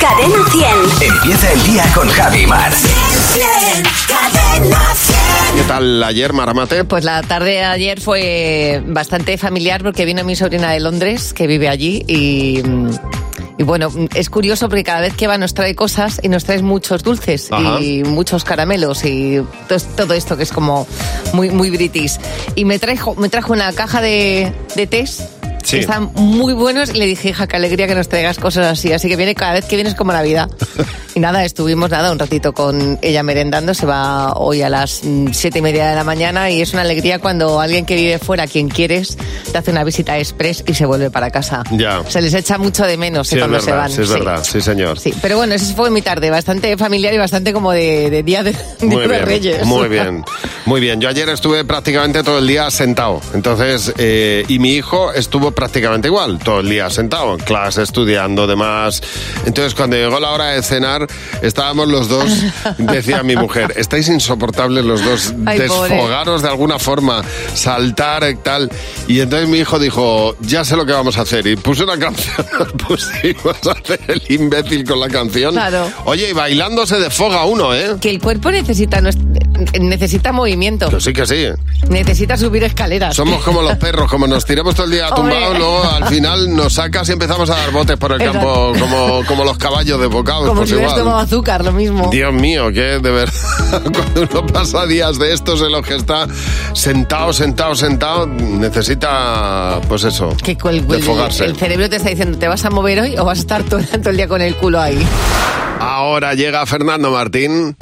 Cadena 100. Empieza el día con Javi Mar. Cadena 100. ¿Qué tal ayer, Maramate? Pues la tarde de ayer fue bastante familiar porque vino mi sobrina de Londres, que vive allí, y, y bueno, es curioso porque cada vez que va nos trae cosas y nos trae muchos dulces Ajá. y muchos caramelos y to- todo esto que es como muy, muy british. Y me trajo, me trajo una caja de, de tés. Sí. Están muy buenos y le dije, hija, qué alegría que nos traigas cosas así. Así que viene cada vez que vienes como Navidad. y nada, estuvimos nada un ratito con ella merendando. Se va hoy a las mm, siete y media de la mañana y es una alegría cuando alguien que vive fuera, quien quieres, te hace una visita express y se vuelve para casa. Ya. Se les echa mucho de menos Sí, es cuando se verdad, van. sí, es verdad, sí, señor. Sí, pero bueno, esa fue mi tarde, bastante familiar y bastante como de, de día de, Muy de bien, Reyes. muy bien, muy bien. Yo ayer estuve prácticamente todo el día sentado, entonces, eh, y mi hijo estuvo prácticamente igual, todo el día sentado, en clase, estudiando, demás. Entonces, cuando llegó la hora de cenar, estábamos los dos, decía mi mujer, estáis insoportables los dos, Ay, pobre. desfogaros de alguna forma, saltar y tal. Y entonces mi hijo dijo, ya sé lo que vamos a hacer, y puso una canción, pusimos a hacer el imbécil con la canción. Claro. Oye, y bailando se desfoga uno, ¿eh? Que el cuerpo necesita, nues- necesita movimiento, sí que sí. necesita subir escaleras. Somos como los perros, como nos tiramos todo el día tumbados, luego al final nos sacas y empezamos a dar botes por el Exacto. campo como, como los caballos desbocados. como pues si hubieras tomado azúcar, lo mismo. Dios mío, que de verdad, cuando uno pasa días de estos en los que está sentado, sentado, sentado, necesita, pues eso, Que el, el- desfogarse. el cerebro te está diciendo, ¿te vas a mover hoy o vas a estar todo, todo el día con el culo ahí? Ahora llega Fernando Martín.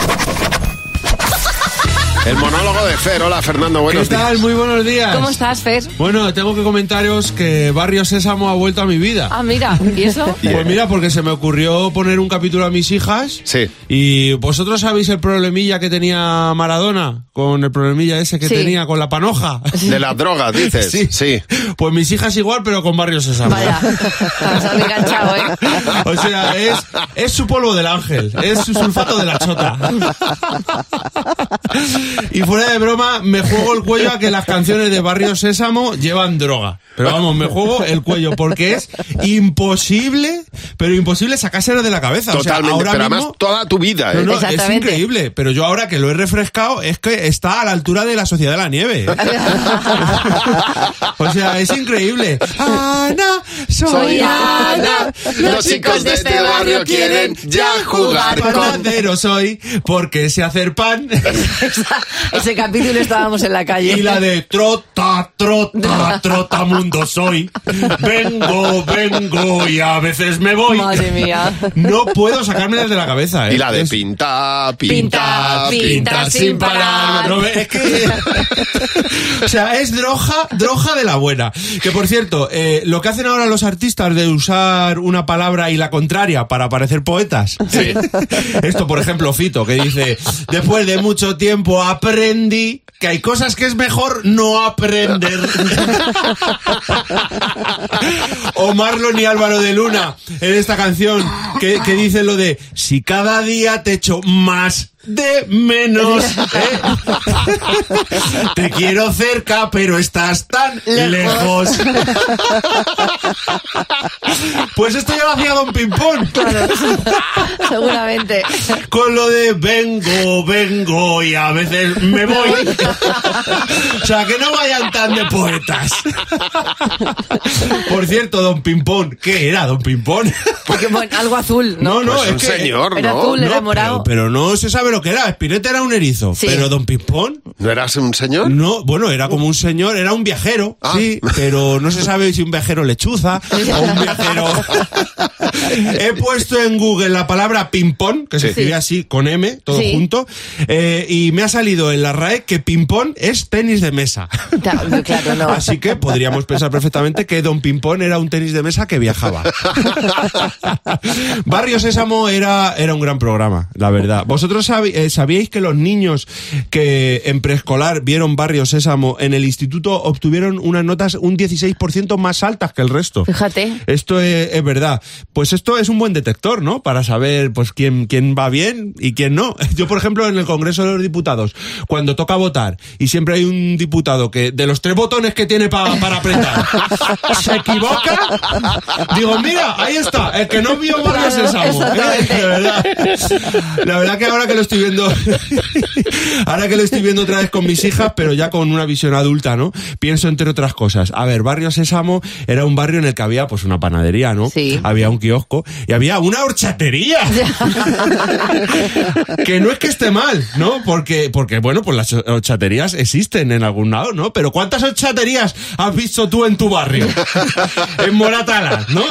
El monólogo de Fer. Hola, Fernando, ¿Qué buenos tal? días. Muy buenos días. ¿Cómo estás, Fer? Bueno, tengo que comentaros que Barrio Sésamo ha vuelto a mi vida. Ah, mira, ¿y eso? Pues mira, porque se me ocurrió poner un capítulo a mis hijas. Sí. Y vosotros sabéis el problemilla que tenía Maradona, con el problemilla ese que Sí. tenía con la panoja. De las drogas, dices. Sí. sí. Pues mis hijas igual, pero con Barrio Sésamo. Vaya, nos han enganchado, ¿eh? O sea, es, es su polvo del ángel, es su sulfato de la chota. Y fuera de broma, me juego el cuello a que las canciones de Barrio Sésamo llevan droga. Pero vamos, me juego el cuello porque es imposible, pero imposible sacárselo de la cabeza. O sea, Totalmente, ahora pero mismo- además toda tu vida, ¿eh? no, no, es increíble, pero yo ahora que lo he refrescado es que está a la altura de la Sociedad de la Nieve. ¿eh? o sea, es increíble. Ana, soy, Soy Ana. Ana. Los chicos de este barrio quieren ya jugar con... Panadero soy porque sé hacer pan. Ese capítulo estábamos en la calle. Y la de trota, trota, trota mundo soy. Vengo, vengo y a veces me voy. Madre mía. No puedo sacármela de la cabeza, ¿eh? Y la de Es- pinta, pinta, Pinta, pinta. pinta. sin parar. No, es que... o sea, es droga, droga de la buena. Que por cierto, eh, lo que hacen ahora los artistas de usar una palabra y la contraria para parecer poetas. Sí. Esto, por ejemplo, Fito, que dice, después de mucho tiempo aprendí que hay cosas que es mejor no aprender. o Marlon y Álvaro de Luna en esta canción que, que dice lo de si cada día te echo más de menos. ¿eh? te quiero cerca, pero estás tan lejos. pues esto ya lo hacía Don Pimpón. Seguramente. Con lo de vengo, vengo y a veces me voy. o sea, que no vayan tan de poetas. Por cierto, Don Pimpón, ¿qué era Don Pimpón? Porque, bueno, algo azul, ¿no? No, no, Pues es un que señor, era ¿no? azul, era No, morado. pero, pero no se sabe lo que era. Spinetta era un erizo. Sí. Pero Don Pimpón, ¿No eras un señor? no, bueno, era como un señor, era un viajero, Ah. sí, pero no se sabe si un viajero lechuza o un viajero. He puesto en Google la palabra ping-pong, que se escribe así con M, todo Sí. junto, eh, y me ha salido en la RAE que ping-pong es tenis de mesa. Ta- Claro, no. Así que podríamos pensar perfectamente que Don Pimpón era un tenis de mesa que viajaba. Barrio Sésamo era, era un gran programa, la verdad. ¿Vosotros eh, sabíais que los niños que en preescolar vieron Barrio Sésamo en el instituto obtuvieron unas notas un 16% más altas que el resto? Fíjate. Esto es, es verdad. Pues esto es un buen detector, ¿no? Para saber pues quién, quién va bien y quién no. Yo, por ejemplo, en el Congreso de los Diputados, cuando toca votar y siempre hay un diputado que de los tres botones que tiene pa- para apretar se equivoca, digo, mira, ahí está, el que no vio Barrio Sésamo. ¿eh? De verdad. La verdad que ahora que lo estoy viendo, ahora que lo estoy viendo otra vez con mis hijas, pero ya con una visión adulta, ¿no? Pienso entre otras cosas. A ver, barrio Sésamo era un barrio en el que había pues una panadería, ¿no? Sí. Había un kiosco y había una horchatería. que no es que esté mal, ¿no? Porque, porque bueno, pues las horchaterías existen en algún lado, ¿no? Pero ¿cuántas horchaterías has visto tú en tu barrio? en Moratala, ¿no?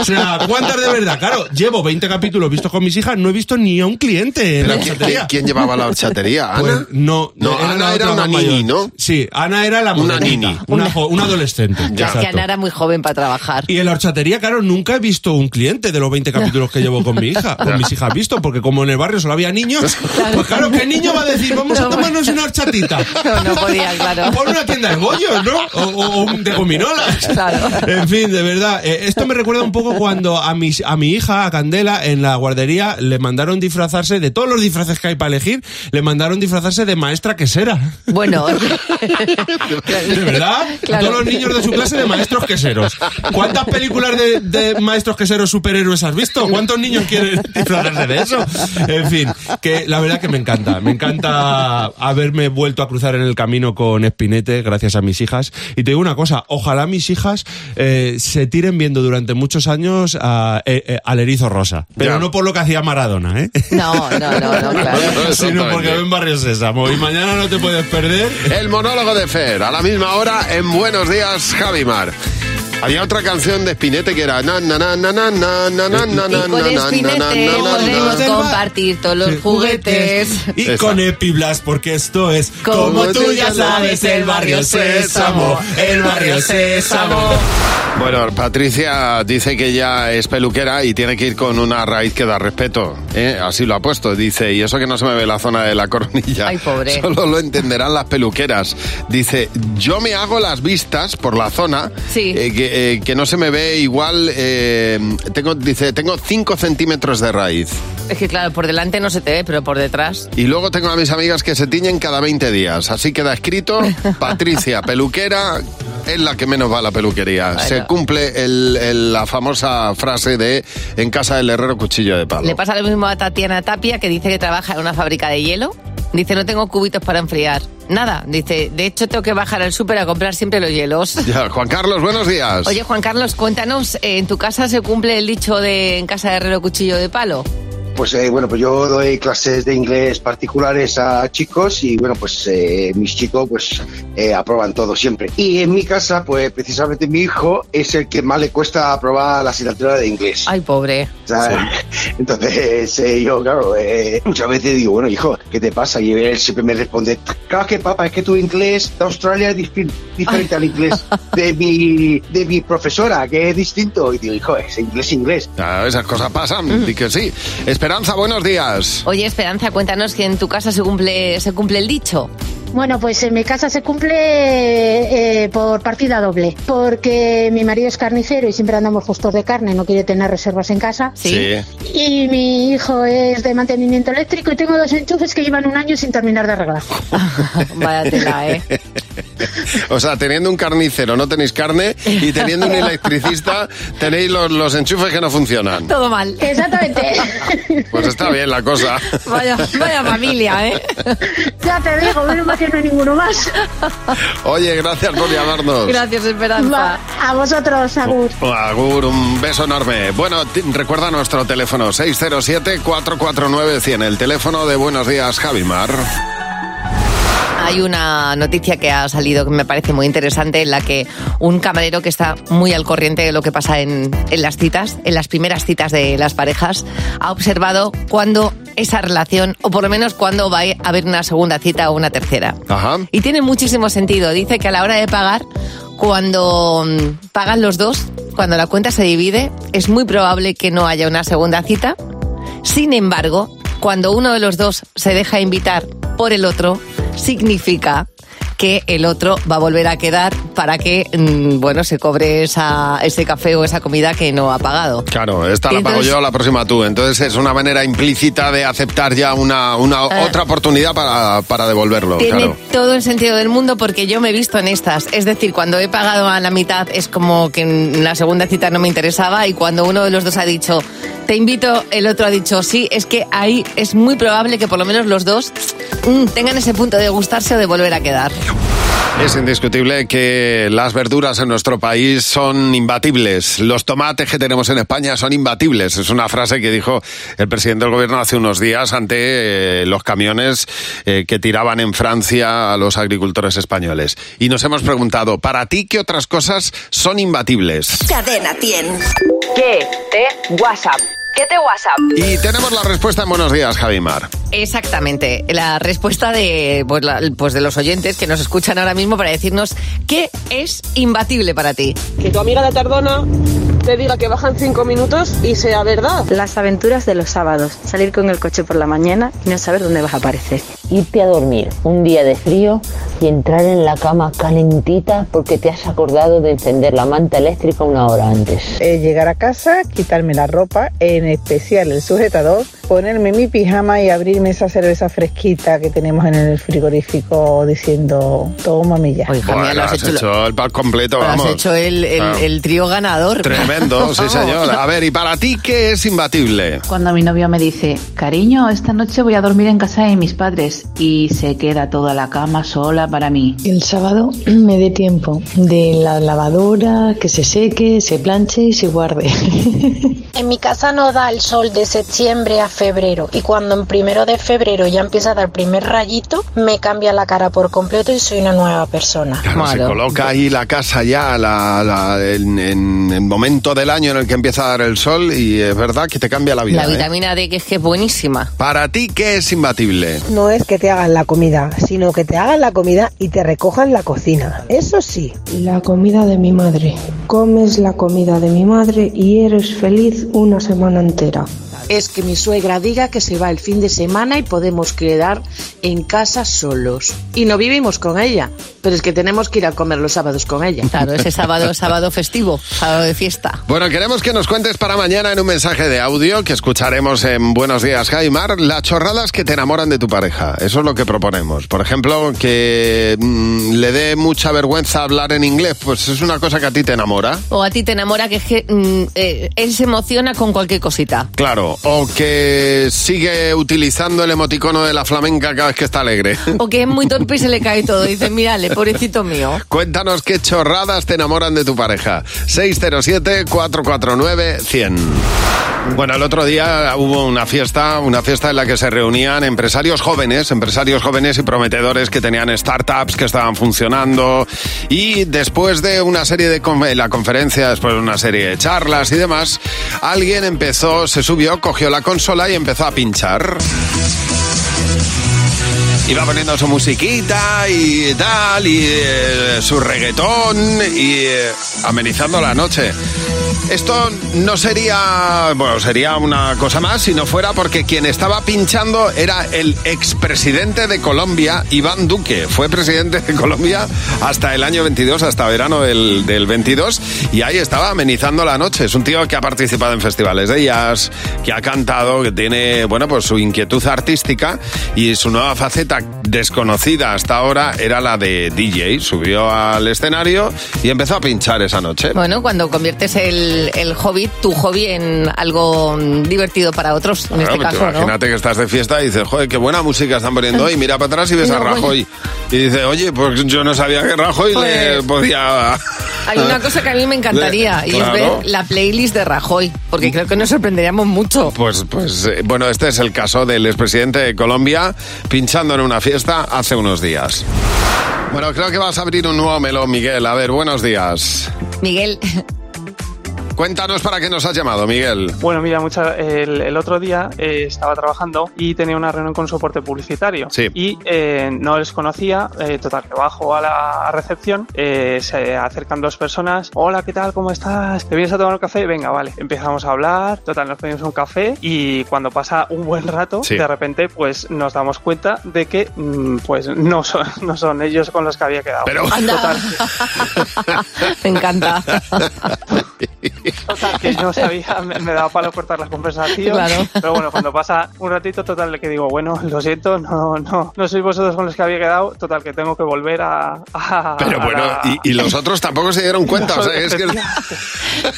o sea, ¿cuántas de verdad? Claro, llevo 20 capítulos vistos con mis hijas, no he visto ni a un cliente ¿Quién, quién- horchatería. quién llevaba la horchatería? ¿Ana? Pues no, No, la Ana era una nini. ¿no? Sí, Ana era la Una nini. Una, jo- una adolescente. Ya. Es que. Ana era muy joven para trabajar. Y en la horchatería, claro, nunca he visto un cliente de los 20 capítulos que llevo con mi hija, con mis hijas visto, porque como en el barrio solo había niños, pues claro, ¿qué niño va a decir, vamos a No, tomarnos una horchatita? No, no podía, claro. Por una tienda de bollos, ¿no? O, o- o de gominolas. Claro. En fin, de verdad. eh, esto me recuerda un poco cuando a, mis, a mi hija, a Candela, en la guardería, le mandaron disfrazarse, de todos los disfraces que hay para elegir, le mandaron disfrazarse de maestra quesera. Bueno, ¿De verdad? Claro. Todos los niños de su clase de maestros queseros. ¿Cuántas películas de, de maestros queseros superhéroes has visto? ¿Cuántos niños quieren disfrazarse de eso? En fin, que la verdad que me encanta. Me encanta haberme vuelto a cruzar en el camino con Espinete gracias a mis hijas. Y te digo una cosa, ojalá mis hijas eh, se tiren viendo durante muchos años a- eh, eh, al erizo rosa. Pero Ya. no por lo que hacía Maradona, ¿eh? no, no, no, no, claro. Sino porque ven Barrio Sésamo. Y mañana no te puedes perder El monólogo de Fer, a la misma hora en Buenos Días, Javimar. Había otra canción de Spinete que era na na na na na na na na na na Y con na na Espinete na na na podemos na. compartir todos los juguetes. Y con Epiblas, porque esto es Como tú ya sabes, el barrio Sésamo, el barrio Sésamo. Bueno, Patricia dice que ella es peluquera y tiene que ir con una raíz que da respeto. ¿eh? Así lo ha puesto. Dice, y eso que no se me ve la zona de la coronilla. Ay, pobre. Solo lo entenderán las peluqueras. Dice, yo me hago las vistas por la zona Sí. eh, que, eh, que no se me ve igual. eh, tengo, dice, tengo 5 centímetros de raíz. Es que claro, por delante no se te ve, pero por detrás. Y luego tengo a mis amigas que se tiñen cada 20 días. Así queda escrito, Patricia, peluquera, es la que menos va a la peluquería. Bueno. Se cumple el- el- la famosa frase de en casa del herrero cuchillo de palo. Le pasa lo mismo a Tatiana Tapia, que dice que trabaja en una fábrica de hielo. Dice, no tengo cubitos para enfriar. Nada, dice, de hecho tengo que bajar al súper a comprar siempre los hielos. Ya, Juan Carlos, buenos días. Oye, Juan Carlos, cuéntanos, ¿en tu casa se cumple el dicho de en casa de herrero cuchillo de palo? Pues eh, bueno, pues yo doy clases de inglés particulares a chicos y bueno, pues eh, mis chicos pues eh, aprueban todo siempre. Y en mi casa, pues precisamente mi hijo es el que más le cuesta aprobar la asignatura de inglés. Ay, pobre. O sea, Entonces eh, yo, claro, eh, muchas veces digo, bueno, hijo, ¿qué te pasa? Y él siempre me responde, claro que papá, es que tu inglés de Australia es difi- diferente al inglés de mi, de mi profesora, que es distinto. Y digo, hijo, es inglés, inglés. Ah, esas cosas pasan, di que sí. Esperanza, buenos días. Oye, Esperanza, cuéntanos que en tu casa se cumple, se cumple el dicho. Bueno, pues en mi casa se cumple eh, por partida doble, porque mi marido es carnicero y siempre andamos justos de carne, no quiere tener reservas en casa. Sí. Y mi hijo es de mantenimiento eléctrico y tengo dos enchufes que llevan un año sin terminar de arreglar. Vaya tela, ¿eh? O sea, teniendo un carnicero no tenéis carne y teniendo un electricista tenéis los, los enchufes que no funcionan. Todo mal. Exactamente. Pues está bien la cosa. Vaya, vaya familia, ¿eh? ya te digo, menos no hay ninguno más. Oye, gracias por llamarnos. Gracias, Esperanza. Va, a vosotros, Agur. Agur, un beso enorme. Bueno, recuerda nuestro teléfono 607-449-100, el teléfono de Buenos Días, Javimar. Hay una noticia que ha salido que me parece muy interesante en la que un camarero que está muy al corriente de lo que pasa en, en las citas, en las primeras citas de las parejas, ha observado cuando esa relación, o por lo menos cuando va a haber una segunda cita o una tercera. Ajá. Y tiene muchísimo sentido. Dice que a la hora de pagar, cuando mm, pagan los dos, cuando la cuenta se divide, es muy probable que no haya una segunda cita. Sin embargo, cuando uno de los dos se deja invitar por el otro, significa que el otro va a volver a quedar para que, mm, bueno, se cobre esa, ese café o esa comida que no ha pagado. Claro, esta Y la pago entonces- yo, la próxima tú. Entonces es una manera implícita de aceptar ya una, una Ah. otra oportunidad para, para devolverlo. Tiene claro. todo el sentido del mundo porque yo me he visto en estas. Es decir, cuando he pagado a la mitad es como que en la segunda cita no me interesaba y cuando uno de los dos ha dicho te invito, el otro ha dicho sí, es que ahí es muy probable que por lo menos los dos mm, tengan ese punto de gustarse o de volver a quedar. Es indiscutible que las verduras en nuestro país son imbatibles. Los tomates que tenemos en España son imbatibles. Es una frase que dijo el presidente del gobierno hace unos días ante eh, los camiones eh, que tiraban en Francia a los agricultores españoles. Y nos hemos preguntado, ¿para ti qué otras cosas son imbatibles? Cadena 100. ¿Qué te WhatsApp? Y tenemos la respuesta en Buenos Días, Javimar. Exactamente, la respuesta de, pues, la- pues de los oyentes que nos escuchan ahora mismo para decirnos qué es imbatible para ti. Que tu amiga de Tardona te diga que bajan cinco minutos y sea verdad. Las aventuras de los sábados. Salir con el coche por la mañana y no saber dónde vas a aparecer. Irte a dormir un día de frío y entrar en la cama calentita porque te has acordado de encender la manta eléctrica una hora antes. Eh, llegar a casa, quitarme la ropa, en especial el sujetador, ponerme mi pijama y abrirme esa cerveza fresquita que tenemos en el frigorífico diciendo, toma milla. Bueno, has hecho, el pack completo, Has vamos. hecho el, el- Ah. el trío ganador. Tremendo, sí señor. A ver, ¿y para ti qué es imbatible? Cuando mi novio me dice, cariño, esta noche voy a dormir en casa de mis padres y se queda toda la cama sola para mí. El sábado me dé tiempo de la lavadora, que se seque, se planche y se guarde. En mi casa no da el sol de septiembre a febrero y cuando en primero de febrero ya empieza a dar el primer rayito, me cambia la cara por completo y soy una nueva persona. Claro, se coloca ahí la casa ya la- la- en, en el momento del año en el que empieza a dar el sol y es verdad que te cambia la vida. La ¿eh? vitamina D que es que es buenísima. Para ti, ¿qué es imbatible? No es que te hagan la comida, sino que te hagan la comida y te recojan la cocina. Eso sí. La comida de mi madre. Comes la comida de mi madre y eres feliz una semana entera. Es que mi suegra diga que se va el fin de semana y podemos quedar en casa solos. Y no vivimos con ella, pero es que tenemos que ir a comer los sábados con ella. Claro, ese sábado, sábado festivo, sábado de fiesta. Bueno, queremos que nos cuentes para mañana en un mensaje de audio que escucharemos en Buenos Días, Jaimar, las chorradas que te enamoran de tu pareja. Eso es lo que proponemos. Por ejemplo, que mm, le dé mucha vergüenza hablar en inglés, pues es una cosa que a ti te enamora. O a ti te enamora que, es que mm, eh, él se emociona con cualquier cosita. Claro, o que sigue utilizando el emoticono de la flamenca cada vez que está alegre. O que es muy torpe y se le cae todo. Dice, mírale, pobrecito mío. Cuéntanos qué chorradas te enamoran de tu pareja. 607-449-100. Bueno, el otro día hubo una fiesta, una fiesta en la que se reunían empresarios jóvenes, empresarios jóvenes y prometedores que tenían startups que estaban funcionando y después de una serie de la conferencia, después de una serie de charlas y demás, alguien empezó, se subió, cogió la consola y empezó a pinchar. Iba poniendo su musiquita y tal, y eh, su reggaetón, y eh, amenizando la noche. Esto no sería, bueno, sería una cosa más si no fuera porque quien estaba pinchando era el expresidente de Colombia, Iván Duque. Fue presidente de Colombia hasta el año 22, hasta verano del, del 22, y ahí estaba amenizando la noche. Es un tío que ha participado en festivales de jazz, que ha cantado, que tiene, bueno, pues su inquietud artística y su nueva faceta desconocida hasta ahora era la de DJ. Subió al escenario y empezó a pinchar esa noche. Bueno, cuando conviertes el, el hobby, tu hobby, en algo divertido para otros, en Claro, este caso, ¿no? imagínate que estás de fiesta y dices, joder, qué buena música están poniendo hoy. Mira para atrás y ves a No. Rajoy. Y dices, oye, pues yo no sabía que Rajoy le Pues- podía... Hay una cosa que a mí me encantaría y es ver la playlist de Rajoy, porque creo que nos sorprenderíamos mucho. Pues, pues, eh, bueno, este es el caso del expresidente de Colombia pinchando en una fiesta hace unos días. Bueno, creo que vas a abrir un nuevo melón, Miguel. A ver, buenos días. Miguel, Cuéntanos para qué nos has llamado, Miguel. Bueno, mira, mucha, el, el otro día eh, estaba trabajando y tenía una reunión con soporte publicitario. Sí. Y eh, no les conocía, eh, total, que bajo a la recepción, eh, se acercan dos personas. Hola, ¿qué tal? ¿Cómo estás? ¿Te vienes a tomar un café? Venga, vale. Empezamos a hablar, total, nos pedimos un café y cuando pasa un buen rato, Sí. de repente, pues nos damos cuenta de que, mm, pues no son, no son ellos con los que había quedado. Pero- Total, Me encanta. Total, que no sabía, me, me daba palo cortar la conversación. Claro. Pero bueno, cuando pasa un ratito, total, que digo, bueno, lo siento, no, no, no sois vosotros con los que había quedado, total, que tengo que volver a. a- Pero a bueno, la- y, y los otros tampoco se dieron cuenta. o sea, es que...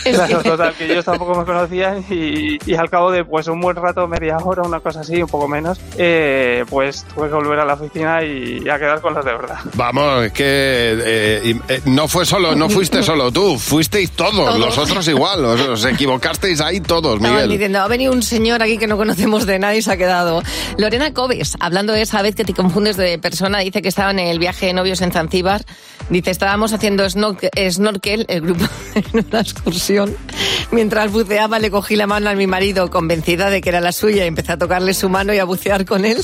Claro, total, que ellos tampoco me conocían y, y al cabo de pues un buen rato, media hora, una cosa así, un poco menos, eh, pues tuve que volver a la oficina y a quedar con los de verdad. Vamos, es que eh, eh, no fue solo, no fuiste solo tú, fuisteis todos, Todos. los otros igual, os, os equivocasteis ahí todos, Estaban Miguel. diciendo, ha venido un señor aquí que no conocemos de nadie y se ha quedado. Lorena Cobes, hablando de esa vez que te confundes de persona, dice que estaban en el viaje de novios en Zanzíbar. Dice, estábamos haciendo snork- snorkel, el grupo, en una excursión. Mientras buceaba, le cogí la mano a mi marido, convencida de que era la suya, y empecé a tocarle su mano y a bucear con él.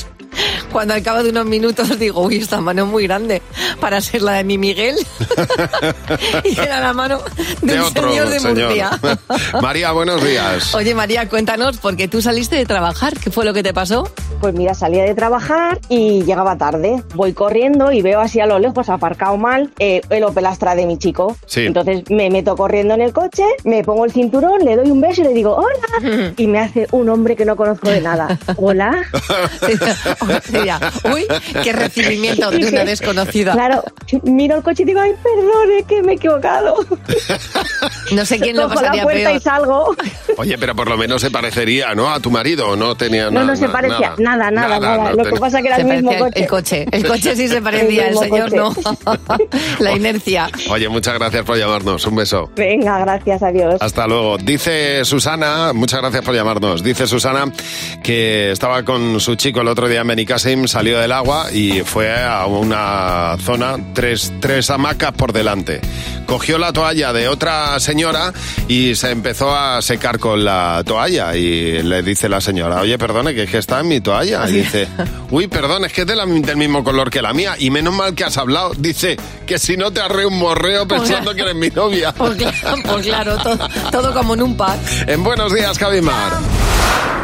Cuando al cabo de unos minutos digo, uy, esta mano es muy grande para ser la de mi Miguel. y era la mano De otro señor de señor. Murcia. María, buenos días. Oye, María, cuéntanos, porque tú saliste de trabajar, ¿qué fue lo que te pasó? Pues mira, salía de trabajar y llegaba tarde. Voy corriendo y veo así a lo lejos, aparcado mal, eh, el Opel Astra de mi chico. Sí. Entonces me meto corriendo en el coche, me pongo el cinturón, le doy un beso y le digo hola. Y me hace un hombre que no conozco de nada. Hola. Uy, qué recibimiento de una desconocida. Claro, miro el coche y digo, ay, perdone, que me he equivocado. No sé quién lo la pasaría puerta y salgo. Oye, pero por lo menos se parecería, ¿no? A tu marido, no tenía No, nada. no se parecía. Nada, nada, nada. no Lo que pasa que era Se el mismo coche. el coche. El coche sí se parecía, el, señor no. La inercia. Oye, muchas gracias por llamarnos. Un beso. Venga, gracias, adiós. Hasta luego. Dice Susana, muchas gracias por llamarnos. Dice Susana que estaba con su chico el otro día en Salió del agua y fue a una zona, tres, tres hamacas por delante. Cogió la toalla de otra señora y se empezó a secar con la toalla. Y le dice la señora, oye, perdone, que es que está en mi toalla. Y dice, uy, perdón, es que es de la- del mismo color que la mía. Y menos mal que has hablado. Dice, que si no te arre un morreo pensando que eres mi novia. Pues claro, pues claro, todo, todo como en un pack. En Buenos Días, Cabimar.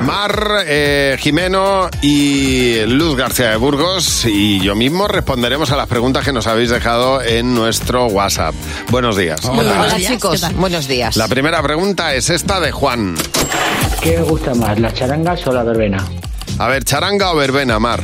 Mar, eh, Jimeno y Luz García de Burgos y yo mismo responderemos a las preguntas que nos habéis dejado en nuestro WhatsApp. Buenos días. Hola chicos, buenos días. La primera pregunta es esta de Juan. ¿Qué os gusta más, las charangas o la verbena? A ver, charanga o verbena, Mar.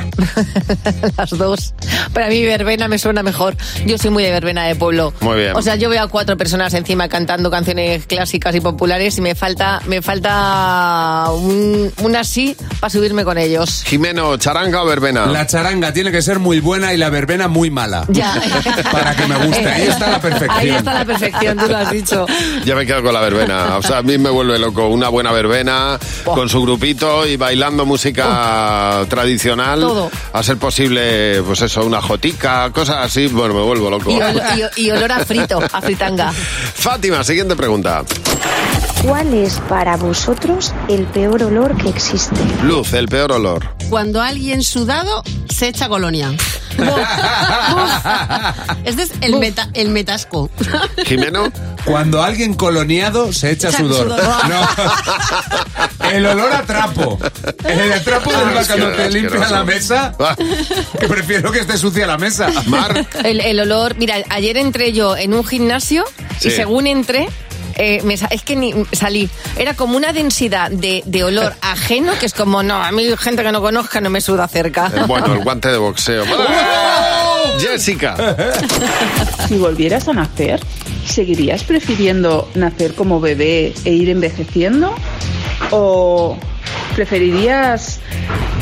Las dos. Para mí verbena me suena mejor. Yo soy muy de verbena de pueblo. Muy bien. O sea, yo veo a cuatro personas encima cantando canciones clásicas y populares y me falta, me falta un, un así para subirme con ellos. Jimeno, charanga o verbena. La charanga tiene que ser muy buena y la verbena muy mala. Ya. Para que me guste. Ahí está la perfección. Ahí está la perfección, tú lo has dicho. Yo me quedo con la verbena. O sea, a mí me vuelve loco una buena verbena con su grupito y bailando música tradicional. Todo. A ser posible, pues eso, una jotica, cosas así. Bueno, me vuelvo loco. Y, ol- y- y olor a frito, a fritanga. Fátima, siguiente pregunta. ¿Cuál es para vosotros el peor olor que existe? Luz, el peor olor. Cuando alguien sudado se echa colonia. Este es el, meta- el metasco. Jimeno. Cuando alguien coloniado se echa Echa sudor. sudor. No. El olor a trapo. El trapo del Ah, cuando te asqueroso. limpian la mesa. Que prefiero que esté sucia la mesa. Mar. El, el olor, mira, ayer entré yo en un gimnasio Sí. y según entré, eh, me es que ni salí. Era como una densidad de, de olor ajeno que es como, no, a mí gente que no conozca no me suda cerca. Eh, Bueno, el guante de boxeo. Jessica. Si volvieras a nacer, ¿seguirías prefiriendo nacer como bebé e ir envejeciendo? ¿O preferirías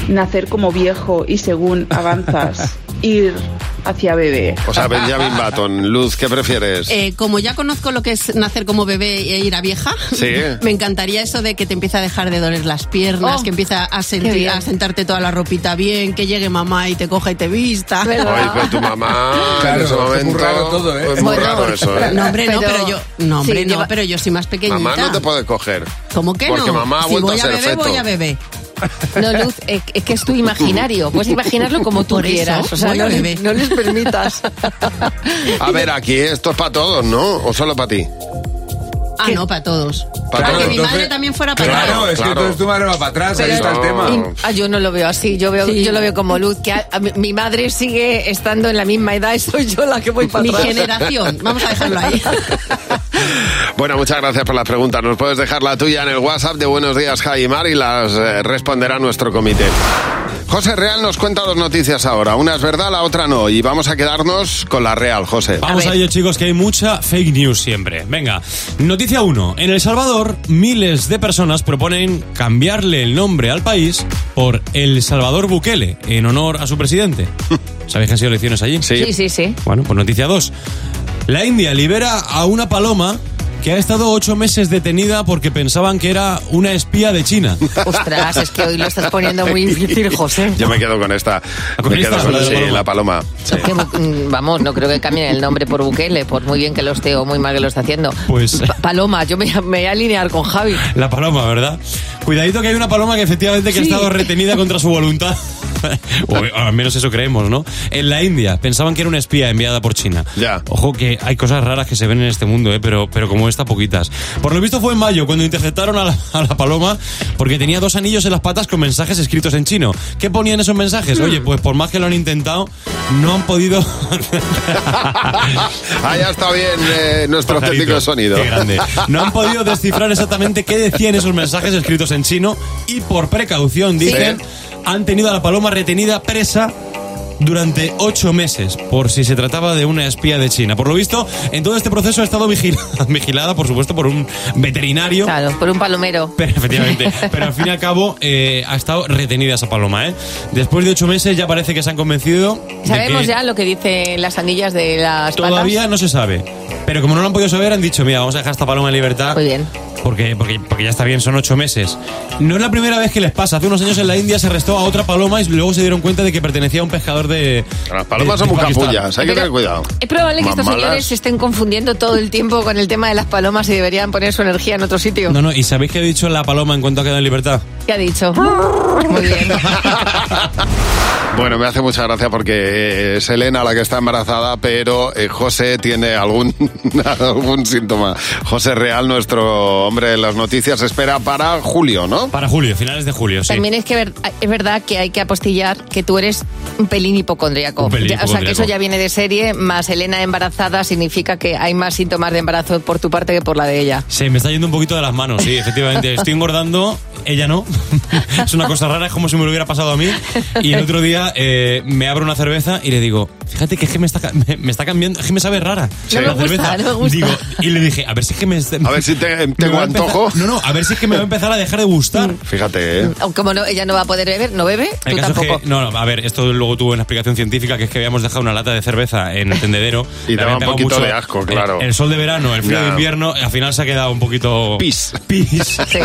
nacer como viejo y según avanzas ir hacia bebé. O sea, Benjamin Button. Luz, ¿qué prefieres? Eh, como ya conozco lo que es nacer como bebé e ir a vieja, Sí. me encantaría eso de que te empieza a dejar de doler las piernas, Oh, que empieza a, sentir, a sentarte toda la ropita bien, que llegue mamá y te coja y te vista. Oye, pero tu mamá Claro, en ese es muy momento... raro todo, ¿eh? Es muy Bueno, raro eso, ¿eh? No, hombre, no, Pero- pero yo, no, hombre, Sí, no, lleva- pero yo soy más pequeñita. Mamá no te puede coger. ¿Cómo que Porque no? mamá ha si vuelto voy a ser bebé, feto. voy a bebé. No, Luz, eh, es que es tu imaginario. Puedes imaginarlo como tú Por eso, quieras. O sea, no, no les permitas. A ver, aquí esto es para todos, ¿no? ¿O solo para ti? Ah, no, para todos. Para que mi madre también fuera para Claro, todos. es que claro. entonces tu madre va para atrás, ahí está el tema. Y- ah, yo no lo veo así. Yo veo, Sí. yo lo veo como Luz, que a- a mi, mi madre sigue estando en la misma edad y soy yo la que voy para Mi atrás. generación. Vamos a dejarlo ahí. Bueno, muchas gracias por las preguntas. Nos puedes dejar la tuya en el WhatsApp de Buenos Días, Jaimar, y las eh, responderá nuestro comité. José Real nos cuenta dos noticias ahora. Una es verdad, la otra no. Y vamos a quedarnos con la real, José. Vamos a, ello, chicos, que hay mucha fake news siempre. Venga, noticia 1. En El Salvador, miles de personas proponen cambiarle el nombre al país por El Salvador Bukele, en honor a su presidente. ¿Sabéis que han sido elecciones allí? Sí, sí, sí. Bueno, pues noticia 2. La India libera a una paloma que ha estado ocho meses detenida porque pensaban que era una espía de China. Ostras, es que hoy lo estás poniendo muy difícil, José. Yo me quedo con esta. ¿Con Me quedo con ¿La sí, la la paloma. Sí. Que, mm, vamos, no creo que cambien el nombre por Bukele, por muy bien que lo esté o muy mal que lo esté haciendo. Pues- Pa- Paloma, yo me, me voy a alinear con Javi. La paloma, ¿verdad? Cuidadito que hay una paloma que efectivamente que Sí. ha estado retenida contra su voluntad. o al menos eso creemos, ¿no? En la India pensaban que era una espía enviada por China. Ya. Ojo que hay cosas raras que se ven en este mundo, ¿eh? pero, pero como esta, poquitas. Por lo visto fue en mayo cuando interceptaron a la, a la paloma porque tenía dos anillos en las patas con mensajes escritos en chino. ¿Qué ponían esos mensajes? Oye, pues por más que lo han intentado, no han podido... Ah, ya está bien eh, nuestro técnico de sonido. Qué grande. No han podido descifrar exactamente qué decían esos mensajes escritos en chino y por precaución, dicen, han tenido a la paloma retenida presa durante ocho meses, por si se trataba de una espía de China. Por lo visto, en todo este proceso ha estado vigilada, vigilada por supuesto, por un veterinario. Claro, por un palomero. Pero, efectivamente. Pero al fin y al cabo eh, ha estado retenida esa paloma, ¿eh? Después de ocho meses ya parece que se han convencido. ¿Sabemos ya lo que dicen las anillas de las Todavía no se sabe. Pero como no lo han podido saber, han dicho, mira, vamos a dejar esta paloma en libertad. Muy bien. Porque, porque, porque ya está bien, son ocho meses. No es la primera vez que les pasa. Hace unos años en la India se arrestó a otra paloma y luego se dieron cuenta de que pertenecía a un pescador de. Las palomas de- son de muy capullas, hay que tener cuidado. Es probable que Más estos malas. señores se estén confundiendo todo el tiempo con el tema de las palomas y deberían poner su energía en otro sitio. No, no, ¿y sabéis qué ha dicho la paloma en cuanto ha quedado en libertad? ¿Qué ha dicho? Muy bien. Bueno, me hace mucha gracia porque eh, es Elena la que está embarazada, pero eh, José tiene algún, algún síntoma. José Real, nuestro hombre de las noticias, espera para julio, ¿no? Para julio, finales de julio, sí. También es que ver- es verdad que hay que apostillar que tú eres un pelín hipocondríaco. Un pelín Ya- o sea, que hipocondríaco. eso ya viene de serie, más Elena embarazada significa que hay más síntomas de embarazo por tu parte que por la de ella. Se me está yendo un poquito de las manos, sí, efectivamente. Estoy engordando, ella no. es una cosa rara, es como si me lo hubiera pasado a mí. Y el otro día eh, me abro una cerveza y le digo, fíjate que es que me está, ca- me, me está cambiando, es que me sabe rara. No me la gusta, cerveza. no me gusta. Digo, y le dije, a ver si es que me. A ver si te- tengo empezar- antojo. no, no, a ver si es que me va a empezar a dejar de gustar. Fíjate, ¿eh? Como no, ella no va a poder beber, no bebe, tú tampoco. que, no, no, a ver, esto luego tuvo una explicación científica, que es que habíamos dejado una lata de cerveza en el tendedero. Y daba un poquito de asco, claro. El, el sol de verano, el frío de invierno, al final se ha quedado un poquito... Pis. Pis. Sí.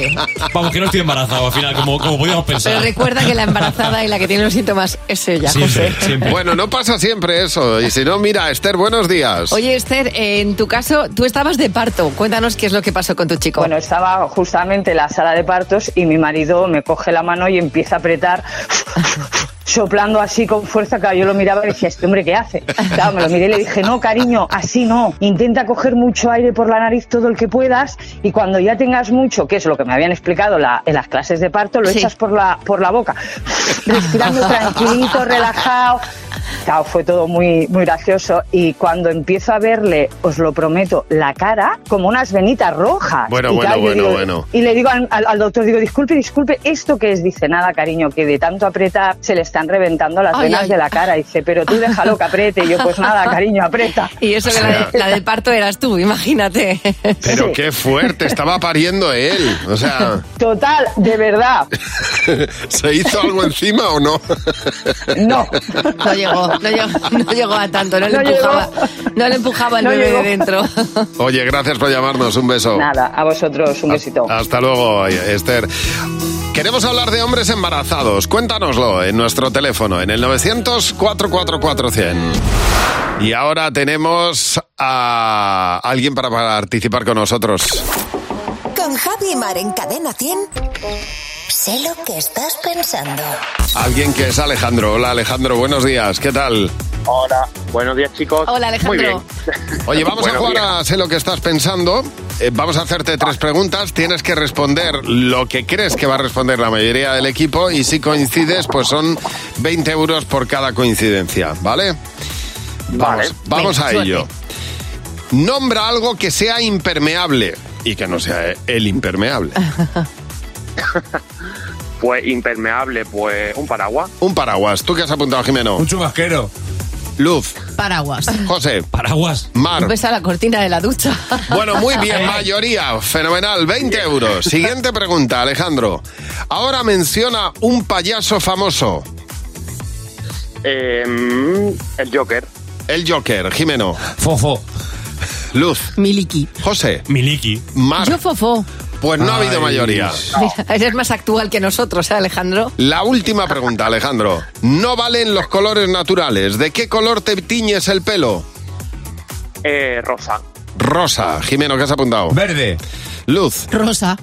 Vamos, que no estoy embarazado, al final, como, como podíamos pensar. Pero recuerda que la embarazada y la que tiene los síntomas es ella, Siempre, José. siempre. Bueno, no pasa siempre eso. Y si no, mira, Esther, buenos días. Oye, Esther, en tu caso, tú estabas de parto. Cuéntanos qué es lo que pasó con tu chico. Bueno, estaba justamente en la sala de partos y mi marido me coge la mano y empieza a apretar, soplando así con fuerza. Claro, yo lo miraba y decía, ¿este hombre qué hace? Claro, me lo miré y le dije, no, cariño, así no. Intenta coger mucho aire por la nariz todo el que puedas y cuando ya tengas mucho, que es lo que me habían explicado la- en las clases de parto, lo Sí. echas por la, por la boca, respirando tranquilito, relajado. Claro, fue todo muy, muy gracioso y cuando empiezo a verle, os lo prometo, la cara como unas venitas rojas. Bueno, Y bueno, claro, bueno, digo- bueno. Y le digo al, al- al doctor, digo, disculpe, disculpe, ¿esto qué es? Dice, nada, cariño, que de tanto apretar se le están reventando las Ay, venas ay. de la cara. Dice, pero tú déjalo que apriete. Y yo, pues nada, cariño, aprieta. Y eso que la, de- la del parto eras tú, imagínate. Pero Sí. qué fuerte, estaba pariendo él. O sea, Total, de verdad. ¿se hizo algo encima o no? No. No llegó. No llegó, no llegó a tanto, no le No empujaba, no le empujaba el No bebé llegó. de dentro. Oye, gracias por llamarnos. Un beso. Nada, a vosotros un besito. Hasta luego, Esther. Queremos hablar de hombres embarazados. Cuéntanoslo en nuestro teléfono, en el 900-444-100. Y ahora tenemos a alguien para participar con nosotros. Con Javi Mar en Cadena 100. Sé lo que estás pensando. Alguien que es Alejandro. Hola Alejandro, buenos días. ¿Qué tal? Hola, buenos días chicos. Hola, Alejandro. Muy bien. Oye, vamos a jugar días. a Sé lo que estás pensando. Eh, vamos a hacerte tres preguntas. Tienes que responder lo que crees que va a responder la mayoría del equipo y si coincides, pues son 20 euros por cada coincidencia, ¿vale? Vamos, Vale. vamos Venga, a suerte. ello. Nombra algo que sea impermeable y que no sea el impermeable. Pues impermeable, pues un paraguas. Un paraguas. ¿Tú qué has apuntado, Jimeno? Un chubasquero. Luz. Paraguas. José. Paraguas. Mar. Pesa la cortina de la ducha. Bueno, muy bien, mayoría. Fenomenal, 20 euros. Siguiente pregunta, Alejandro. Ahora menciona un payaso famoso. Eh, mm, el Joker. El Joker, Jimeno. Fofo. Luz. Miliki. José. Miliki. Mar. Yo fofo. Pues no ha habido Ay. mayoría. Mira, eres más actual que nosotros, ¿eh, Alejandro? La última pregunta, Alejandro. No valen los colores naturales. ¿De qué color te tiñes el pelo? Eh, rosa. Rosa. Jimeno, ¿qué has apuntado? Verde. Luz. Rosa.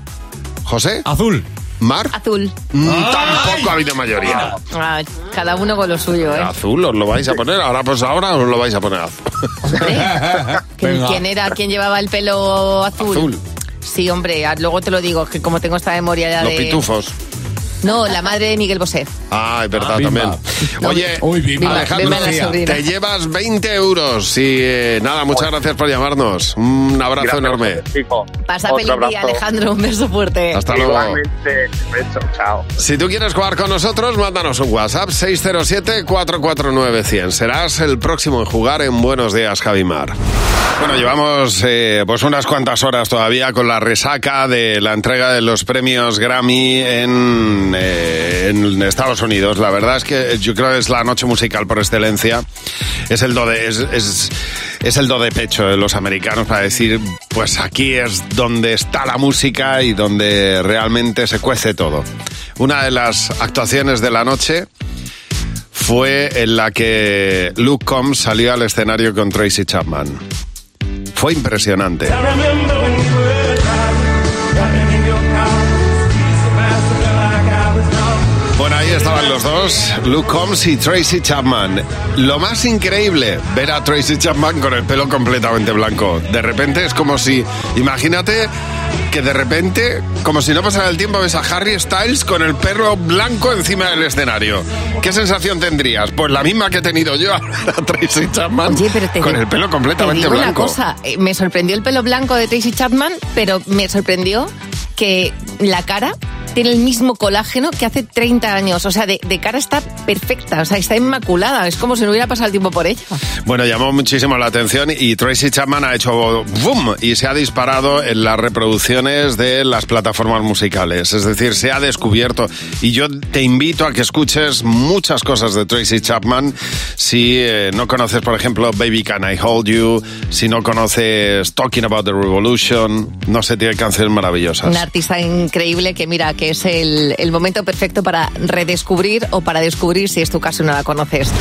José. Azul. Mar. Azul. Mm, Tampoco ha habido mayoría. Ah, cada uno con lo suyo, ¿eh? Azul, os lo vais a poner. Ahora, pues ahora os lo vais a poner azul. ¿Quién, quién era? ¿Quién llevaba el pelo azul? Azul. Sí, hombre, ah, luego te lo digo, que como tengo esta memoria ya Los de... pitufos. No, la madre de Miguel Bosé. Ah, es verdad Ah, también. Oye, Uy, Bimba. Alejandro, Bimba te llevas 20 euros. Y eh, nada, muchas gracias por llamarnos. Un abrazo Gracias, enorme. Pasa Otro feliz día. Alejandro. Un beso fuerte. Hasta luego. Igualmente. Beso, chao. Si tú quieres jugar con nosotros, mándanos un WhatsApp 607-449-100. Serás el próximo en jugar en Buenos Días, Javimar. Bueno, llevamos eh, pues unas cuantas horas todavía con la resaca de la entrega de los premios Grammy en, eh, en Estados Unidos. La verdad es que yo creo que es la noche musical por excelencia. Es el do de, es, es- es el do de pecho de los americanos para decir, pues aquí es donde está la música y donde realmente se cuece todo. Una de las actuaciones de la noche fue en la que Luke Combs salió al escenario con Tracy Chapman. Fue impresionante. Ahí estaban los dos, Luke Combs y Tracy Chapman. Lo más increíble, ver a Tracy Chapman con el pelo completamente blanco. De repente es como si, imagínate que de repente, como si no pasara el tiempo, ves a Harry Styles con el pelo blanco encima del escenario. ¿Qué sensación tendrías? Pues la misma que he tenido yo a Tracy Chapman Oye, pero te con el pelo Te completamente digo una blanco. cosa, eh, me sorprendió el pelo blanco de Tracy Chapman, pero me sorprendió que la cara tiene el mismo colágeno que hace 30 años. O sea, de, de cara está perfecta, o sea, está inmaculada. Es como si no hubiera pasado el tiempo por ella. Bueno, llamó muchísimo la atención y Tracy Chapman ha hecho boom y se ha disparado en las reproducciones de las plataformas musicales. Es decir, se ha descubierto. Y yo te invito a que escuches muchas cosas de Tracy Chapman. Si eh, no conoces, por ejemplo, Baby Can I Hold You, si no conoces Talking About the Revolution, no sé, tiene canciones maravillosas. Una artista increíble que mira que es el, el momento perfecto para redescubrir o para descubrir si es tu caso y no la conoces.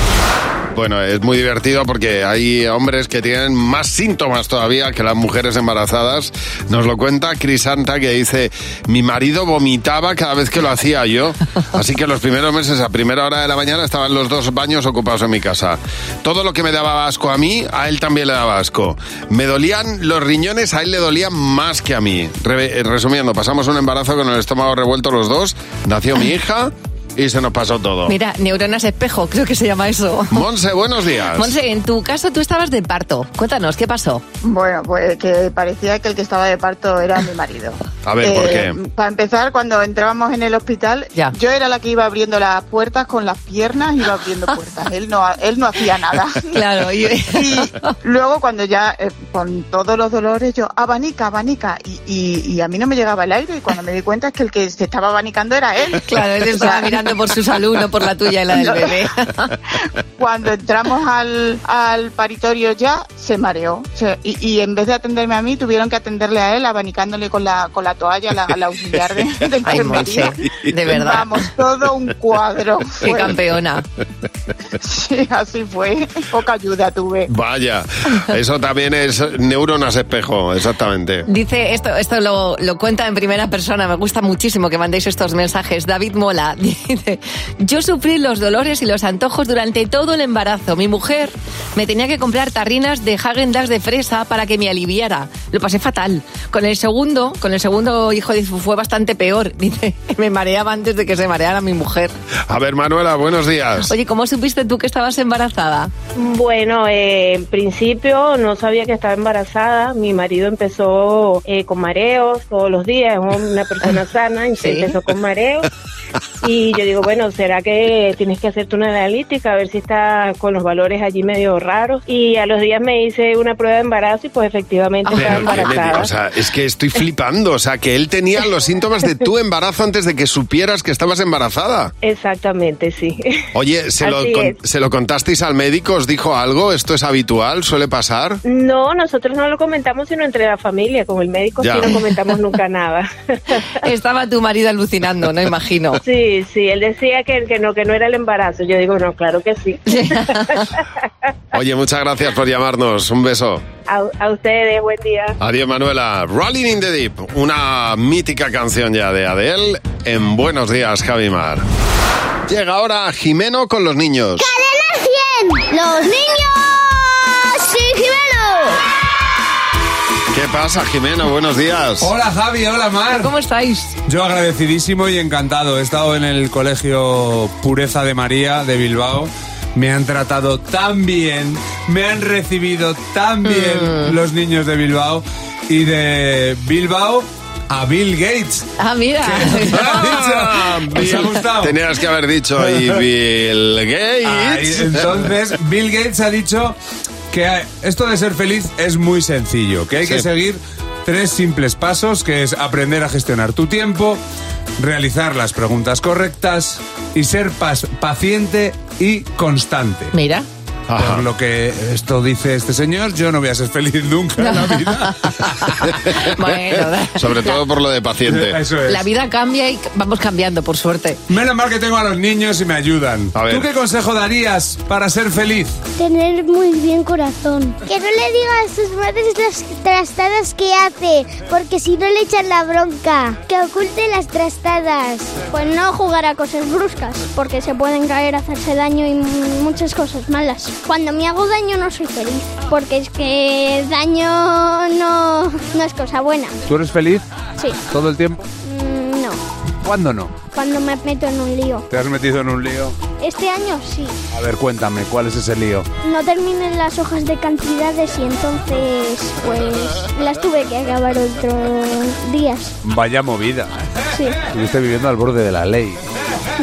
Bueno, es muy divertido porque hay hombres que tienen más síntomas todavía que las mujeres embarazadas. Nos lo cuenta Cris Santa que dice, mi marido vomitaba cada vez que lo hacía yo. Así que los primeros meses, a primera hora de la mañana, estaban los dos baños ocupados en mi casa. Todo lo que me daba asco a mí, a él también le daba asco. Me dolían los riñones, a él le dolían más que a mí. Re- eh, resumiendo, pasamos un embarazo con el estómago revuelto los dos, nació mi hija y se nos pasó todo. Mira, neuronas espejo, creo que se llama eso. Monse, buenos días. Monse, en tu caso tú estabas de parto. Cuéntanos, ¿qué pasó? Bueno, pues que parecía que el que estaba de parto era mi marido. A ver, ¿por Eh, qué? Para empezar, cuando entrábamos en el hospital, yo era la que iba abriendo las puertas con las piernas, iba abriendo puertas. Él no, él no hacía nada. Claro, y- y luego cuando ya, eh, con todos los dolores, yo, abanica, abanica, y, y, y a mí no me llegaba el aire, y cuando me di cuenta es que el que se estaba abanicando era él. Claro, él estaba mirando Teme por su salud, no por la tuya y la del No. bebé. Cuando entramos al, al paritorio ya, se mareó. Se- y, y en vez de atenderme a mí, tuvieron que atenderle a él, abanicándole con la, con la toalla, la, la auxiliar de, de Ay. Monse, de verdad. Vamos, todo un cuadro. Qué campeona. Sí, así fue. Poca ayuda tuve. Vaya, eso también es neuronas espejo, exactamente. Dice, esto, esto lo, lo cuenta en primera persona, me gusta muchísimo que mandéis estos mensajes. David Mola dice, yo sufrí los dolores y los antojos durante todo el embarazo. Mi mujer me tenía que comprar tarrinas de Hagen Dazs de fresa para que me aliviara. Lo pasé fatal. Con el segundo, con el segundo hijo fue bastante peor. Dice, me mareaba antes de que se mareara mi mujer. A ver, Manuela, buenos días. Oye, ¿cómo supiste tú que estabas embarazada? Bueno, eh, en principio no sabía que estaba embarazada. Mi marido empezó eh, con mareos todos los días, es una persona sana, y Sí. empezó con mareos. Y yo digo, bueno, ¿será que tienes que hacerte una analítica a ver si está con los valores allí medio raros? Y a los días me hice una prueba de embarazo y pues efectivamente estaba Pero embarazada. o sea, es que estoy flipando. O sea, que él tenía los síntomas de tu embarazo antes de que supieras que estabas embarazada. Exactamente, sí. Oye, ¿se lo, con-. ¿se lo contasteis al médico? ¿Os dijo algo? ¿Esto es habitual? ¿Suele pasar? No, nosotros no lo comentamos sino entre la familia, con el médico Ya. sí no comentamos nunca nada. Estaba tu marido alucinando, no imagino. Sí, sí, él decía que, que no, que no era el embarazo. Yo digo, no, claro que sí. Oye, muchas gracias por llamarnos. Un beso. A, a ustedes, buen día. Adiós, Manuela. Rolling in the Deep, una mítica canción ya de Adele en Buenos Días, Javimar. Llega ahora Jimeno con los niños. ¡Cadena 100! ¡Los niños! ¡Sí, ¿Qué pasa, Jimeno? Buenos días. Hola Javi, hola Mar. ¿Cómo estáis? Yo agradecidísimo y encantado. He estado en el colegio Pureza de María de Bilbao. Me han tratado tan bien, me han recibido tan bien los niños de Bilbao y de Bilbao a Bill Gates. Ah, mira. Ah, ¿Os ha Bill- gustado? Tenías que haber dicho y Bill Ay, Gates. entonces, Bill Gates ha dicho que esto de ser feliz es muy sencillo, que hay que seguir tres simples pasos, que es aprender a gestionar tu tiempo, realizar las preguntas correctas y ser pas- paciente y constante. Mira. Por lo que esto dice este señor, yo no voy a ser feliz nunca en la vida. Bueno, Sobre todo por lo de paciente. Eso es. la vida cambia y vamos cambiando, por suerte. Menos mal que tengo a los niños y me ayudan. A ver. ¿Tú qué consejo darías para ser feliz? Tener muy bien corazón. Que no le diga a sus madres las trastadas que hace, porque si no le echan la bronca. Que oculte las trastadas. Pues no jugar a cosas bruscas, porque se pueden caer, hacerse daño y muchas cosas malas. Cuando me hago daño no soy feliz, porque es que daño no, no es cosa buena. ¿Tú eres feliz Sí, todo el tiempo? Mm, no. ¿Cuándo no? Cuando me meto en un lío. ¿Te has metido en un lío? Este año sí. A ver, cuéntame, ¿cuál es ese lío? No terminé las hojas de cantidades y entonces pues las tuve que acabar otros días. Vaya movida. Sí. Estuviste viviendo al borde de la ley.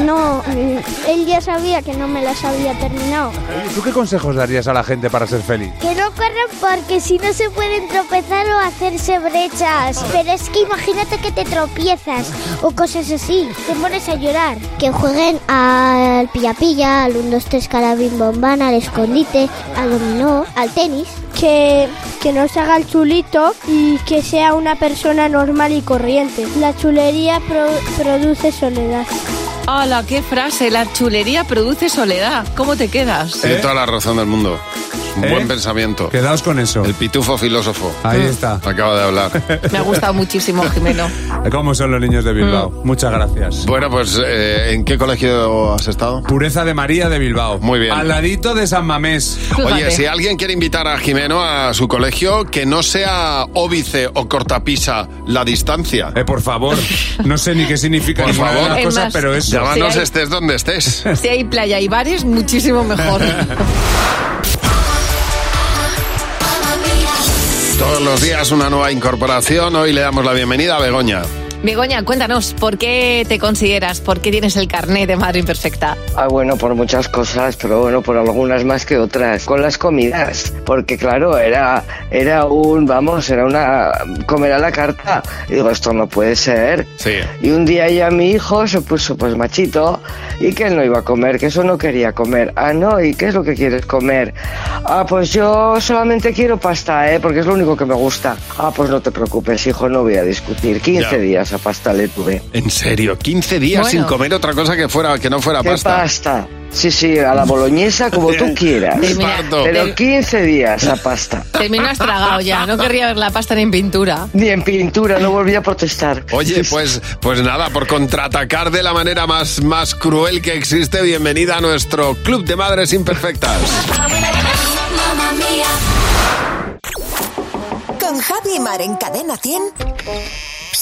No, mm, él ya sabía que no me las había terminado. ¿tú qué consejos darías a la gente para ser feliz? Que no corran porque si no se pueden tropezar o hacerse brechas. Pero es que imagínate que te tropiezas o cosas así. Te pones a llorar. Que jueguen al pilla-pilla, al 1, 2, 3, carabín, bombán, al escondite, al dominó, al tenis. Que, que no se haga el chulito y que sea una persona normal y corriente. La chulería produce soledad. ¡Hala, qué frase! La chulería produce soledad. ¿Cómo te quedas? Tiene toda la razón del mundo. Un ¿Eh? buen pensamiento. Quedaos con eso. El pitufo filósofo. Ahí está. Acaba de hablar. Me ha gustado muchísimo, Jimeno. ¿Cómo son los niños de Bilbao? Mm. Muchas gracias. Bueno, pues eh, ¿en qué colegio has estado? Pureza de María de Bilbao. Muy bien. Al ladito de San Mamés. Oye, si alguien quiere invitar a Jimeno a su colegio, que no sea óbice o cortapisa la distancia. Eh, por favor, no sé ni qué significa Por de favor. las Es cosas, más, pero eso. Llámanos hay- estés donde estés. Si hay playa y bares, muchísimo mejor. Todos los días una nueva incorporación. Hoy le damos la bienvenida a Begoña. Begoña, cuéntanos, ¿por qué te consideras, por qué tienes el carnet de madre imperfecta? Ah, bueno, por muchas cosas, pero bueno, por algunas más que otras. Con las comidas, porque claro, era, era un, vamos, era una, comer a la carta. Y digo, esto no puede ser. Sí. Y un día ya mi hijo se puso pues machito y que él no iba a comer, que eso no quería comer. Ah, no, ¿y qué es lo que quieres comer? Ah, pues yo solamente quiero pasta, ¿eh? Porque es lo único que me gusta. Ah, pues no te preocupes, hijo, no voy a discutir. 15 Ya. días a pasta le tuve. En serio, 15 días Bueno. sin comer otra cosa que fuera que no fuera ¿Qué pasta. pasta? Sí, sí, a la boloñesa como tú quieras. Pero 15 días a pasta. Terminó estragado ya, no querría ver la pasta ni en pintura. Ni en pintura, no volví a protestar. Oye, pues, pues nada, por contraatacar de la manera más, más cruel que existe, bienvenida a nuestro Club de Madres Imperfectas. Con Javi y Mar en Cadena 100.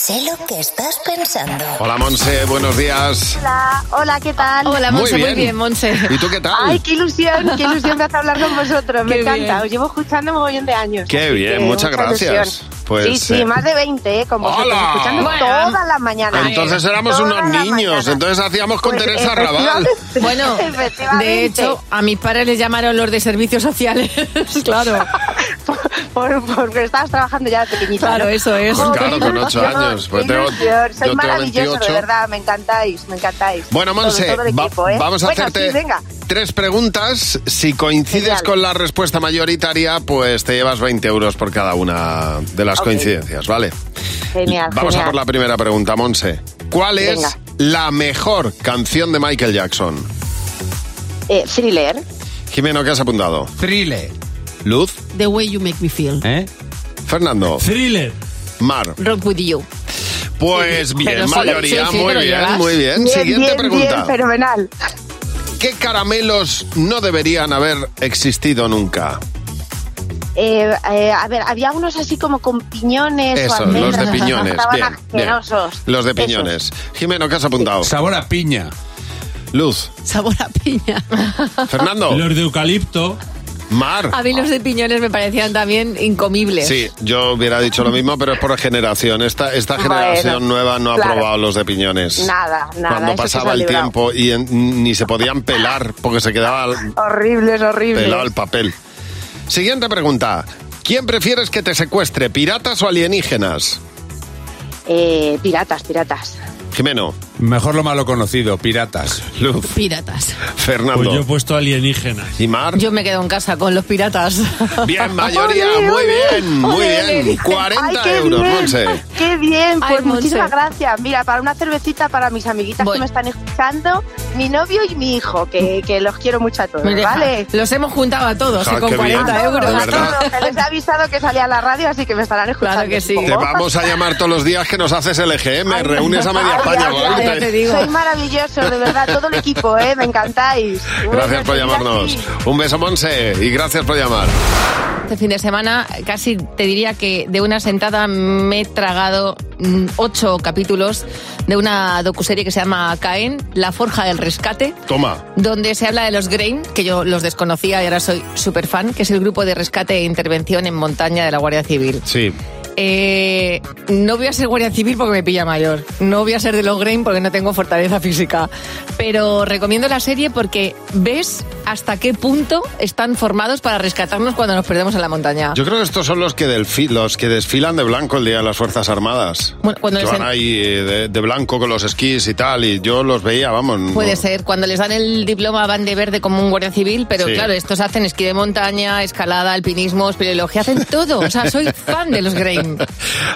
Sé lo que estás pensando. Hola Monse, buenos días. Hola, hola, ¿qué tal? Hola, Monse, muy bien. bien, Monse. ¿Y tú qué tal? Ay, qué ilusión, qué ilusión me hace hablar con vosotros, me Qué encanta. bien. Os llevo escuchando un mogollón de años. Qué bien, muchas mucha gracias. ilusión. Pues, sí, sí, eh, más de 20, ¿eh? Con vosotros, ¡Hala! escuchando Bueno. todas las mañanas. Entonces éramos Todas unos niños, entonces hacíamos con Pues, Teresa Raval. Bueno, de hecho, a mis padres les llamaron los de servicios sociales, claro. Por- porque estabas trabajando ya de pequeñita. Claro, ¿no? eso es. Pues claro, con ocho años, pues tengo- yo Soy tengo maravilloso, 28. de verdad, me encantáis, me encantáis. Bueno, Monse, va- ¿eh? vamos a Bueno, hacerte sí, venga. tres preguntas. Si coincides Genial. con la respuesta mayoritaria, pues te llevas 20 euros por cada una de las Ok. coincidencias, ¿vale? Genial, Vamos a genial. por la primera pregunta, Monse. ¿Cuál es Venga. la mejor canción de Michael Jackson? Eh, thriller. Jimeno, ¿qué has apuntado? Thriller. Luz. The way you make me feel. ¿Eh? Fernando. Thriller. Mar. Rock with you. Pues bien, sí, mayoría, sí, sí, muy te lo bien, muy bien. Bien, Siguiente bien, pregunta. bien, fenomenal. ¿Qué caramelos no deberían haber existido nunca? Eh, eh, a ver, había unos así como con piñones o Eso, almendras. los de piñones. Estaban Bien, bien. asquerosos. Los de Esos. piñones. Jimeno, ¿qué has apuntado? Sabor a piña. Luz. Sabor a piña. Fernando. Los de eucalipto. Mar. A mí los de piñones me parecían también incomibles. Sí, yo hubiera dicho lo mismo, pero es por generación. Esta, esta Bueno, generación nueva no ha claro. probado los de piñones. Nada, nada. Cuando pasaba el librado. tiempo y en- ni se podían pelar porque se quedaba Horribles, horribles. pelado el papel. Siguiente pregunta. ¿Quién prefieres que te secuestre, piratas o alienígenas? Eh, piratas, piratas. Jimeno. Mejor lo malo conocido, piratas. Luz. Piratas. Fernando. Pues yo he puesto alienígenas. ¿Y Mar? Yo me quedo en casa con los piratas. Bien, mayoría, muy bien, muy bien. ole. 40 Ay, qué euros, bien. Monse. Qué bien, pues Ay, Monse. muchísimas gracias. Mira, para una cervecita para mis amiguitas Voy. que me están escuchando, mi novio y mi hijo, que, que los quiero mucho a todos, Mira, ¿vale? Los hemos juntado a todos Ah, y con qué bien. 40 A euros. a todos, que les he avisado que salía a la radio, así que me estarán escuchando. Claro que sí. Te vamos a llamar todos los días que nos haces el EGM, Ay, reúnes a media ay, España. ay, ahí. te digo. Soy maravilloso, de verdad, todo el equipo, ¿eh? Me encantáis. Gracias por llamarnos. Un beso, Monse, y gracias por llamar. Este fin de semana casi te diría que de una sentada me he tragado mm, ocho capítulos de una docuserie que se llama Caen, La Forja del Rescate, Toma. donde se habla de los Grain, que yo los desconocía y ahora soy súper fan, que es el grupo de rescate e intervención en montaña de la Guardia Civil. Sí. Eh, no voy a ser guardia civil porque me pilla mayor. No voy a ser de los Grain porque no tengo fortaleza física. Pero recomiendo la serie porque ves hasta qué punto están formados para rescatarnos cuando nos perdemos en la montaña. Yo creo que estos son los que, delfi- los que desfilan de blanco el día de las Fuerzas Armadas. Bueno, cuando que les van en- ahí eh, de, de blanco con los esquís y tal, y yo los veía, vamos. no- Puede ser, cuando les dan el diploma van de verde como un guardia civil, pero Sí. claro, estos hacen esquí de montaña, escalada, alpinismo, espeleología, hacen todo. O sea, soy fan de los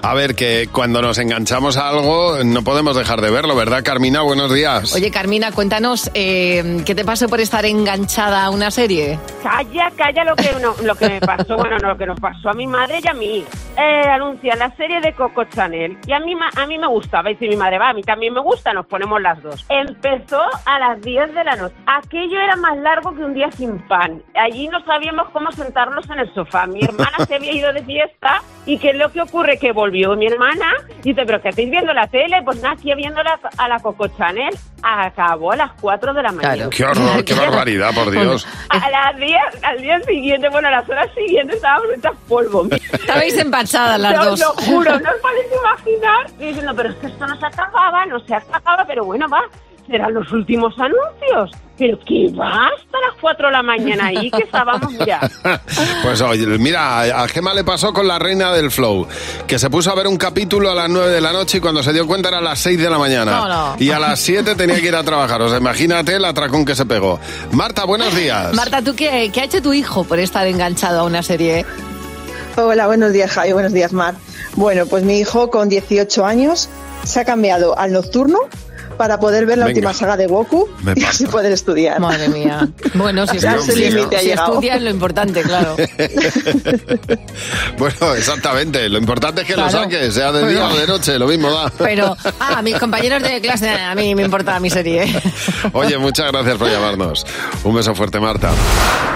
A ver, que cuando nos enganchamos a algo no podemos dejar de verlo, ¿verdad, Carmina? Buenos días. Oye, Carmina, cuéntanos, eh, ¿qué te pasó por estar enganchada a una serie? Calla, calla lo que, no- lo que me pasó, bueno, no, lo que nos pasó a mi madre y a mí. Eh, anuncian la serie de Coco Chanel y a mí, a mí me gustaba. Y si mi madre va, a mí también me gusta, nos ponemos las dos. Empezó a las 10 de la noche. Aquello era más largo que un día sin pan. Allí no sabíamos cómo sentarnos en el sofá. Mi hermana se había ido de fiesta y ¿qué es lo que ocurre? Que volvió mi hermana y dice, ¿pero qué estáis viendo la tele? Pues nada, aquí viendo la- a la Coco Chanel. acabó a las 4 de la mañana. Qué horror, qué barbaridad, por Dios. A las día, al día siguiente, bueno, a las horas siguientes estábamos hechas polvo. Estabais empachadas las dos. Lo juro, no os podéis imaginar. Y diciendo, pero es que esto no se acababa, no se acababa, pero bueno, va, serán los últimos anuncios. Pero que va hasta las 4 de la mañana ahí, que estábamos ya. Pues oye, mira, a Gema le pasó con la reina del flow, que se puso a ver un capítulo a las 9 de la noche y cuando se dio cuenta era a las 6 de la mañana. No, no. Y a las 7 tenía que ir a trabajar. O sea, imagínate el atracón que se pegó. Marta, buenos días. Marta, ¿tú qué, qué ha hecho tu hijo por estar enganchado a una serie? Hola, buenos días Javi, buenos días Mar. Bueno, pues mi hijo con 18 años se ha cambiado al nocturno para poder ver la Venga. última saga de Goku Me y así poder estudiar. Madre mía. Bueno, si, Ya si- ese límite ha si estudias lo importante, claro. Bueno, exactamente. Lo importante es que lo Claro. saques, sea de día o de noche, lo mismo da. Pero, ah, mis compañeros de clase, a mí me importa mi serie. Oye, muchas gracias por llamarnos. Un beso fuerte, Marta.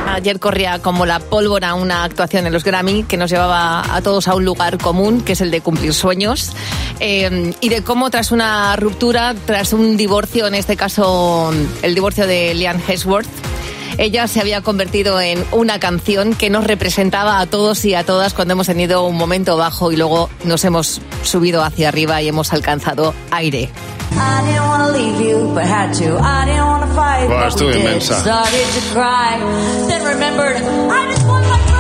Ayer corría como la pólvora una actuación en los Grammy que nos llevaba a todos a un lugar común, que es el de cumplir sueños, eh, y de cómo tras una ruptura, tras un divorcio, en este caso el divorcio de Liam Hemsworth, ella se había convertido en una canción que nos representaba a todos y a todas cuando hemos tenido un momento bajo y luego nos hemos subido hacia arriba y hemos alcanzado aire. I didn't wanna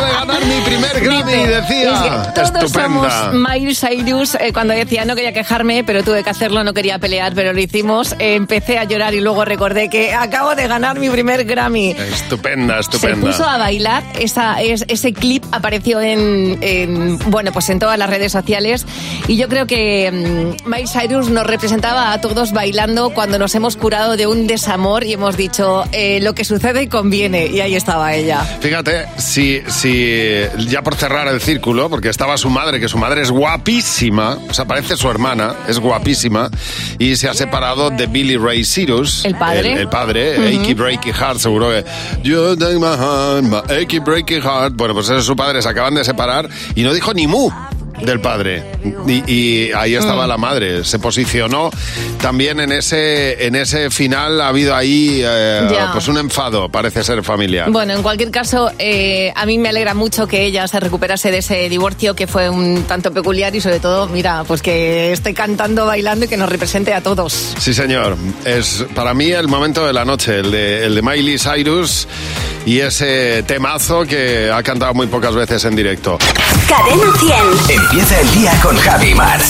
Acabo de ganar mi primer Grammy, Y decía. es que todos Estupenda. somos Miley Cyrus. eh, cuando decía no quería quejarme, pero tuve que hacerlo, no quería pelear, pero lo hicimos. Eh, empecé a llorar y luego recordé que acabo de ganar mi primer Grammy. Estupenda, Se estupenda. puso a bailar, esa, es- ese clip apareció en, en, bueno, pues en todas las redes sociales y yo creo que Miley Cyrus nos representaba a todos bailando cuando nos hemos curado de un desamor y hemos dicho eh, lo que sucede conviene y ahí estaba ella. Fíjate, si, si ya por cerrar el círculo, porque estaba su madre, que su madre es guapísima, o sea, parece su hermana, es guapísima, y se ha separado de Billy Ray Cyrus. ¿El padre? El, el padre. Achy Breaky Heart, seguro que... You take my heart, my achy breaky heart. Bueno, pues ese es su padre, se acaban de separar y no dijo ni mu del padre y, y ahí estaba Mm. la madre se posicionó también en ese en ese final ha habido ahí eh, pues un enfado parece ser familiar Bueno, en cualquier caso, eh, a mí me alegra mucho que ella se recuperase de ese divorcio que fue un tanto peculiar y sobre todo, mira, pues que esté cantando, bailando y que nos represente a todos. Sí, señor. Es para mí el momento de la noche, el de, el de Miley Cyrus y ese temazo que ha cantado muy pocas veces en directo. Cadena 100. Empieza el día con Javi Mar.